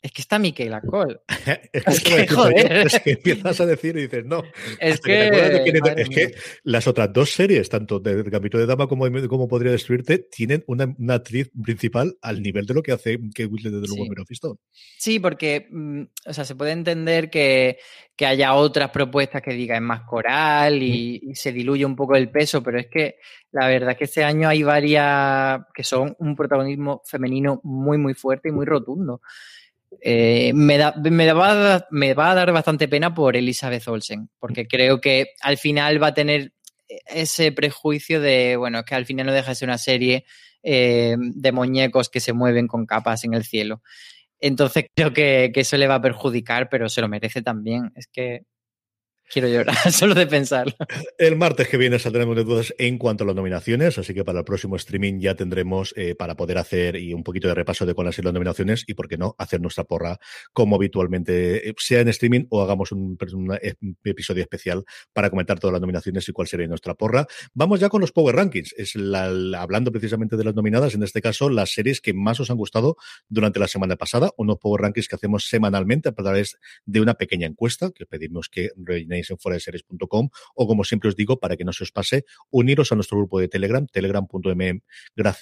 es que está Michaela Cole. Es Es que, joder. es que empiezas a decir y dices, no. Es que de que, es- es que las otras dos series, tanto del Gambito de Dama como de Cómo Podría Destruirte, tienen una, una actriz principal al nivel de lo que hace Kate Winslet desde luego Sí. Stone. Sí, porque, mm, o sea, se puede entender que, que haya otras propuestas que digan más coral y, y se diluye un poco el peso, pero es que la verdad es que este año hay varias que son un protagonismo femenino muy, muy fuerte y muy rotundo. Eh, me, da, me, va a dar, me va a dar bastante pena por Elizabeth Olsen, porque creo que al final va a tener ese prejuicio de, bueno, es que al final no deja de ser una serie eh, de muñecos que se mueven con capas en el cielo. Entonces creo que, que eso le va a perjudicar, pero se lo merece también. Es que quiero llorar solo de pensarlo. El martes que viene saldremos de dudas en cuanto a las nominaciones, así que para el próximo streaming ya tendremos eh, para poder hacer y un poquito de repaso de cuáles han sido las nominaciones y, por qué no, hacer nuestra porra como habitualmente, eh, sea en streaming o hagamos un, un episodio especial para comentar todas las nominaciones y cuál sería nuestra porra. Vamos ya con los Power Rankings. Es la, hablando precisamente de las nominadas, en este caso, las series que más os han gustado durante la semana pasada, unos Power Rankings que hacemos semanalmente a través de una pequeña encuesta que pedimos que rellenéis en fuera de series.com o como siempre os digo, para que no se os pase, uniros a nuestro grupo de Telegram, telegram.m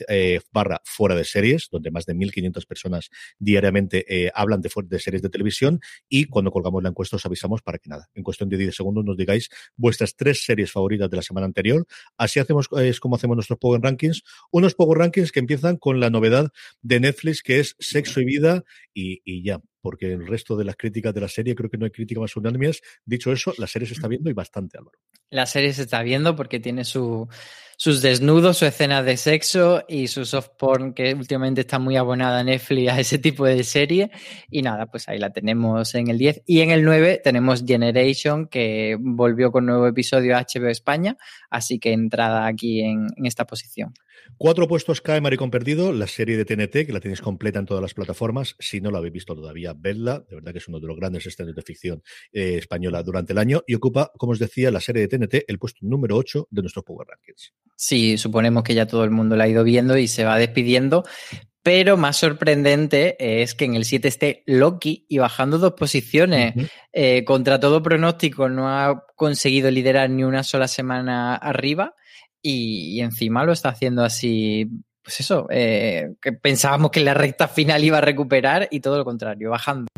eh, barra fuera de series, donde más de 1.500 personas diariamente eh, hablan de, series de televisión y cuando colgamos la encuesta os avisamos para que nada, en cuestión de 10 segundos nos digáis vuestras tres series favoritas de la semana anterior. Así hacemos, es como hacemos nuestros Power Rankings, unos Power Rankings que empiezan con la novedad de Netflix que es Sexo y Vida y ya, porque el resto de las críticas de la serie creo que no hay críticas más unánimes. Dicho eso, la serie se está viendo y bastante, Álvaro. La serie se está viendo porque tiene su, sus desnudos, su escena de sexo y su soft porn que últimamente está muy abonada a Netflix a ese tipo de serie. Y nada, pues ahí la tenemos en el 10. Y en el 9 tenemos Generation que volvió con nuevo episodio a HBO España, así que entrada aquí en, en esta posición. Cuatro puestos cae Maricón Perdido, la serie de TNT, que la tenéis completa en todas las plataformas. Si no la habéis visto todavía, vedla. De verdad que es uno de los grandes estrenos de ficción eh, española durante el año. Y ocupa, como os decía, la serie de TNT, el puesto número 8 de nuestros Power Rankings. Sí, suponemos que ya todo el mundo la ha ido viendo y se va despidiendo. Pero más sorprendente es que en el 7 esté Loki y bajando dos posiciones. Uh -huh. eh, contra todo pronóstico, no ha conseguido liderar ni una sola semana arriba y, y encima lo está haciendo así, pues eso, eh, que pensábamos que la recta final iba a recuperar y todo lo contrario, bajando.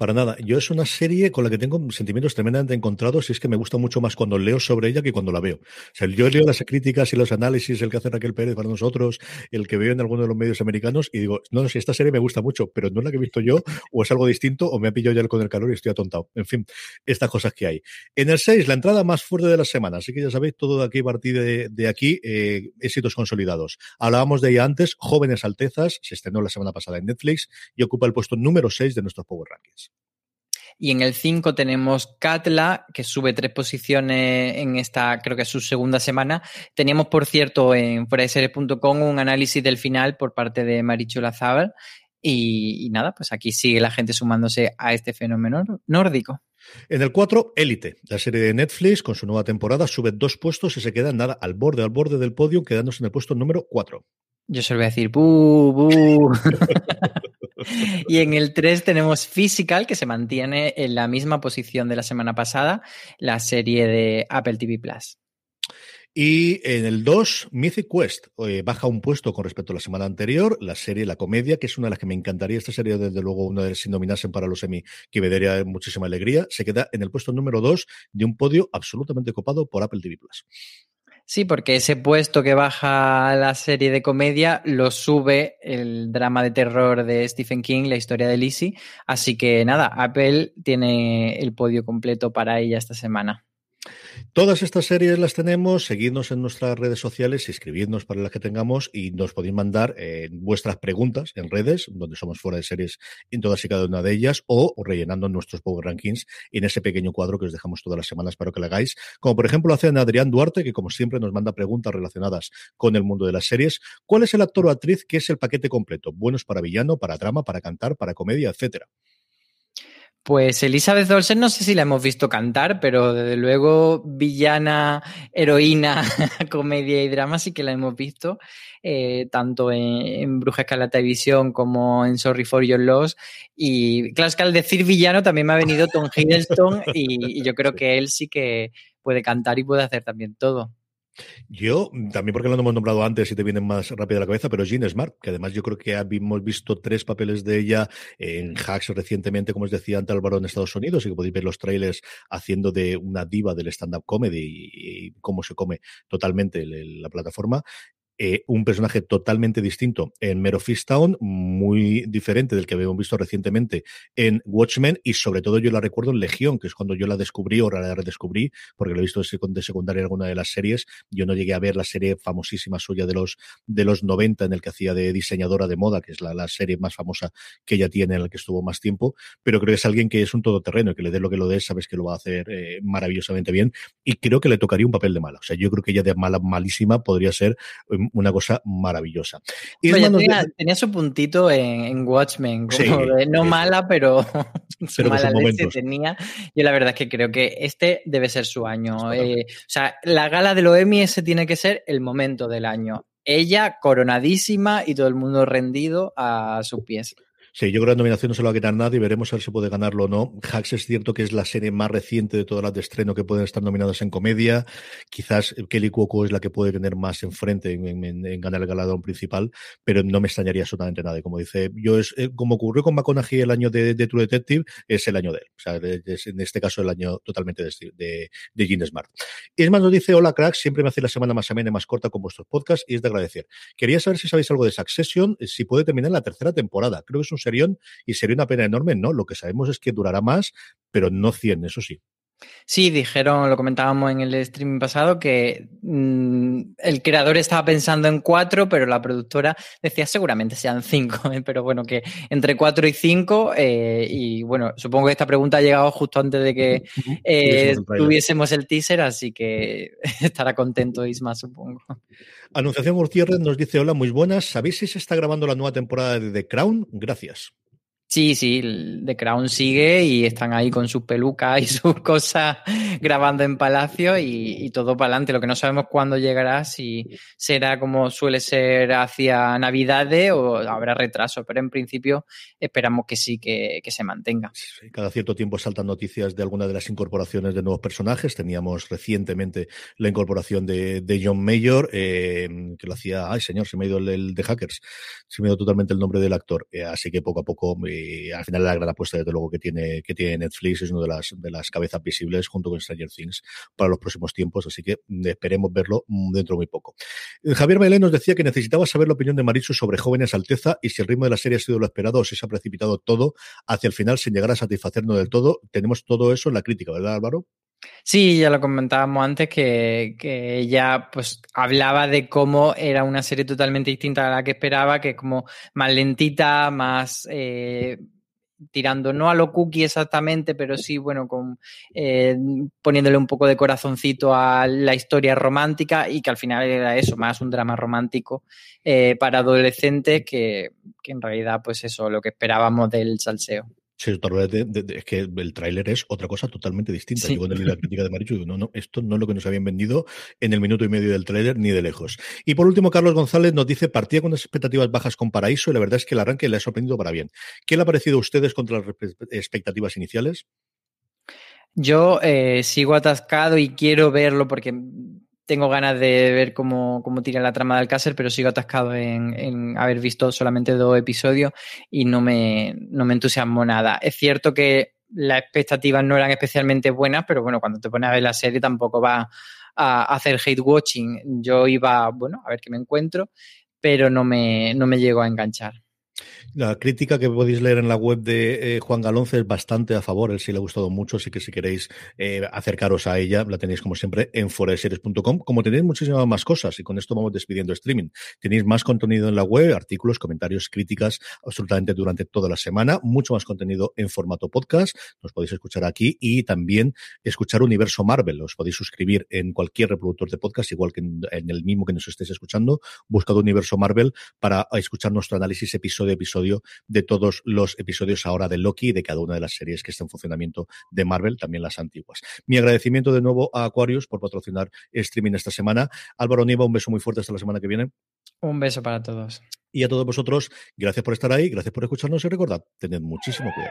Para nada. Yo es una serie con la que tengo sentimientos tremendamente encontrados y es que me gusta mucho más cuando leo sobre ella que cuando la veo. O sea, yo leo las críticas y los análisis, el que hace Raquel Pérez para nosotros, el que veo en alguno de los medios americanos y digo, no, si esta serie me gusta mucho, pero no es la que he visto yo, o es algo distinto, o me ha pillado ya con el calor y estoy atontado. En fin, estas cosas que hay. En el 6, la entrada más fuerte de la semana. Así que ya sabéis, todo de aquí a partir de, aquí, eh, éxitos consolidados. Hablábamos de ella antes, Jóvenes Altezas, se estrenó la semana pasada en Netflix y ocupa el puesto número 6 de nuestros Power Rankings. Y en el 5 tenemos Katla, que sube tres posiciones en esta, creo que es su segunda semana. Teníamos, por cierto, en fueradeseries.com un análisis del final por parte de Marichu Lazábal. Y, y, nada, pues aquí sigue la gente sumándose a este fenómeno nórdico. En el 4, Élite, la serie de Netflix con su nueva temporada, sube dos puestos y se queda nada al borde, al borde del podio, quedándose en el puesto número 4. Yo se lo voy a decir, ¡bu, bu! y en el 3 tenemos Physical, que se mantiene en la misma posición de la semana pasada, la serie de Apple TV Plus. Y en el 2, Mythic Quest eh, baja un puesto con respecto a la semana anterior, la serie La Comedia, que es una de las que me encantaría. Esta serie, desde luego, una de las si nominasen para los Emmy, que me daría muchísima alegría. Se queda en el puesto número 2 de un podio absolutamente copado por Apple TV Plus. Sí, porque ese puesto que baja la serie de comedia lo sube el drama de terror de Stephen King, la historia de Lizzie. Así que nada, Apple tiene el podio completo para ella esta semana. Todas estas series las tenemos, seguidnos en nuestras redes sociales, inscribidnos para las que tengamos y nos podéis mandar eh, vuestras preguntas en redes, donde somos fuera de series en todas y cada una de ellas, o rellenando nuestros Power Rankings en ese pequeño cuadro que os dejamos todas las semanas para que lo hagáis. Como por ejemplo hace Adrián Duarte, que como siempre nos manda preguntas relacionadas con el mundo de las series. ¿Cuál es el actor o actriz que es el paquete completo? Buenos para villano, para drama, para cantar, para comedia, etcétera. Pues Elizabeth Olsen no sé si la hemos visto cantar, pero desde luego villana, heroína, comedia y drama sí que la hemos visto, eh, tanto en, Bruja Escarlata Visión como en Sorry for Your Loss. Y claro, es que al decir villano también me ha venido Tom Hiddleston y yo creo que él sí que puede cantar y puede hacer también todo. Yo, también porque lo hemos nombrado antes y te vienen más rápido a la cabeza, pero Jean Smart, que además yo creo que hemos visto tres papeles de ella en Hacks recientemente, como os decía ante Álvaro en Estados Unidos, y que podéis ver los trailers haciendo de una diva del stand-up comedy y, cómo se come totalmente la plataforma. Eh, un personaje totalmente distinto en Mero Town, muy diferente del que habíamos visto recientemente en Watchmen, y sobre todo yo la recuerdo en Legión, que es cuando yo la descubrí o la redescubrí, porque lo he visto de secundaria en alguna de las series. Yo no llegué a ver la serie famosísima suya de los, de los 90, en el que hacía de diseñadora de moda, que es la, serie más famosa que ella tiene, en la que estuvo más tiempo, pero creo que es alguien que es un todoterreno que le dé lo que lo dé, sabes que lo va a hacer eh, maravillosamente bien, y creo que le tocaría un papel de mala. O sea, yo creo que ella de mala, malísima podría ser em, una cosa maravillosa. Y tenía, su puntito en, Watchmen, como de no mala, pero, su mala leche tenía. Yo la verdad es que creo que este debe ser su año. Eh, o sea, la gala de los Emmy ese tiene que ser el momento del año. Ella coronadísima y todo el mundo rendido a sus pies. Sí, yo creo que la nominación no se lo va a quitar nadie, veremos a ver si puede ganarlo o no. Hacks es cierto que es la serie más reciente de todas las de estreno que pueden estar nominadas en comedia. Quizás Kelly Cuoco es la que puede tener más enfrente en, en, ganar el galardón principal, pero no me extrañaría absolutamente nada. como dice, yo es eh, como ocurrió con McConaughey el año de, True Detective, es el año de él. O sea, es, en este caso el año totalmente de, de, de Gene Smart. Y es más, nos dice, hola cracks, siempre me hace la semana más amena y más corta con vuestros podcasts y es de agradecer. Quería saber si sabéis algo de Succession, si puede terminar la tercera temporada. Creo que es un serión y sería una pena enorme. No, lo que sabemos es que durará más, pero no 100, eso sí. Sí, dijeron, lo comentábamos en el streaming pasado, que mm, el creador estaba pensando en cuatro, pero la productora decía seguramente sean cinco, ¿eh? pero bueno, que entre cuatro y cinco, eh, y bueno, supongo que esta pregunta ha llegado justo antes de que eh, tuviésemos el teaser, así que estará contento Isma, supongo. Anunciación Gutiérrez nos dice, hola, muy buenas, ¿sabéis si se está grabando la nueva temporada de The Crown? Gracias. Sí, sí, The Crown sigue y están ahí con sus pelucas y sus cosas grabando en Palacio y, todo para adelante. Lo que no sabemos cuándo llegará, si será como suele ser hacia Navidades o habrá retraso, pero en principio esperamos que sí, que, se mantenga. Cada cierto tiempo saltan noticias de alguna de las incorporaciones de nuevos personajes. Teníamos recientemente la incorporación de, John Mayor, eh, que lo hacía, ay señor, se me ha ido el, de Hackers, se me ha ido totalmente el nombre del actor. Eh, así que poco a poco... Eh, al final la gran apuesta desde luego que tiene, que tiene Netflix es una de las, de las cabezas visibles junto con Stranger Things para los próximos tiempos, así que mm, esperemos verlo mm, dentro de muy poco. Eh, Javier Bailén nos decía que necesitaba saber la opinión de Marichu sobre Jóvenes Alteza y si el ritmo de la serie ha sido lo esperado o si se ha precipitado todo hacia el final sin llegar a satisfacernos del todo. Tenemos todo eso en la crítica, ¿verdad Álvaro? Sí, ya lo comentábamos antes que, ella pues hablaba de cómo era una serie totalmente distinta a la que esperaba, que como más lentita, más eh, tirando no a lo cookie exactamente, pero sí, bueno, con eh, poniéndole un poco de corazoncito a la historia romántica y que al final era eso, más un drama romántico eh, para adolescentes que, que en realidad, pues eso, lo que esperábamos del salseo. Sí, de, de, de, es que el tráiler es otra cosa totalmente distinta. Sí. Yo cuando leí la crítica de Marichu digo, no, no, esto no es lo que nos habían vendido en el minuto y medio del tráiler ni de lejos. Y por último, Carlos González nos dice, partía con las expectativas bajas con Paraíso y la verdad es que el arranque le ha sorprendido para bien. ¿Qué le ha parecido a ustedes contra las expectativas iniciales? Yo eh, sigo atascado y quiero verlo porque tengo ganas de ver cómo, cómo tira la trama del Alcácer, pero sigo atascado en, haber visto solamente dos episodios y no me, no me entusiasmó nada. Es cierto que las expectativas no eran especialmente buenas, pero bueno, cuando te pones a ver la serie tampoco va a hacer hate watching. Yo iba, bueno, a ver qué me encuentro, pero no me, no me llegó a enganchar. La crítica que podéis leer en la web de eh, Juan Galonce es bastante a favor, él sí le ha gustado mucho, así que si queréis eh, acercaros a ella, la tenéis como siempre en foreseries.com, como tenéis muchísimas más cosas y con esto vamos despidiendo streaming. Tenéis más contenido en la web, artículos, comentarios, críticas, absolutamente durante toda la semana, mucho más contenido en formato podcast, nos podéis escuchar aquí y también escuchar Universo Marvel, os podéis suscribir en cualquier reproductor de podcast, igual que en, el mismo que nos estéis escuchando, buscad Universo Marvel para escuchar nuestro análisis episodio episodio de todos los episodios ahora de Loki y de cada una de las series que están en funcionamiento de Marvel, también las antiguas. Mi agradecimiento de nuevo a Aquarius por patrocinar streaming esta semana. Álvaro Nieva, un beso muy fuerte hasta la semana que viene. Un beso para todos. Y a todos vosotros, gracias por estar ahí, gracias por escucharnos y recordad, tened muchísimo cuidado.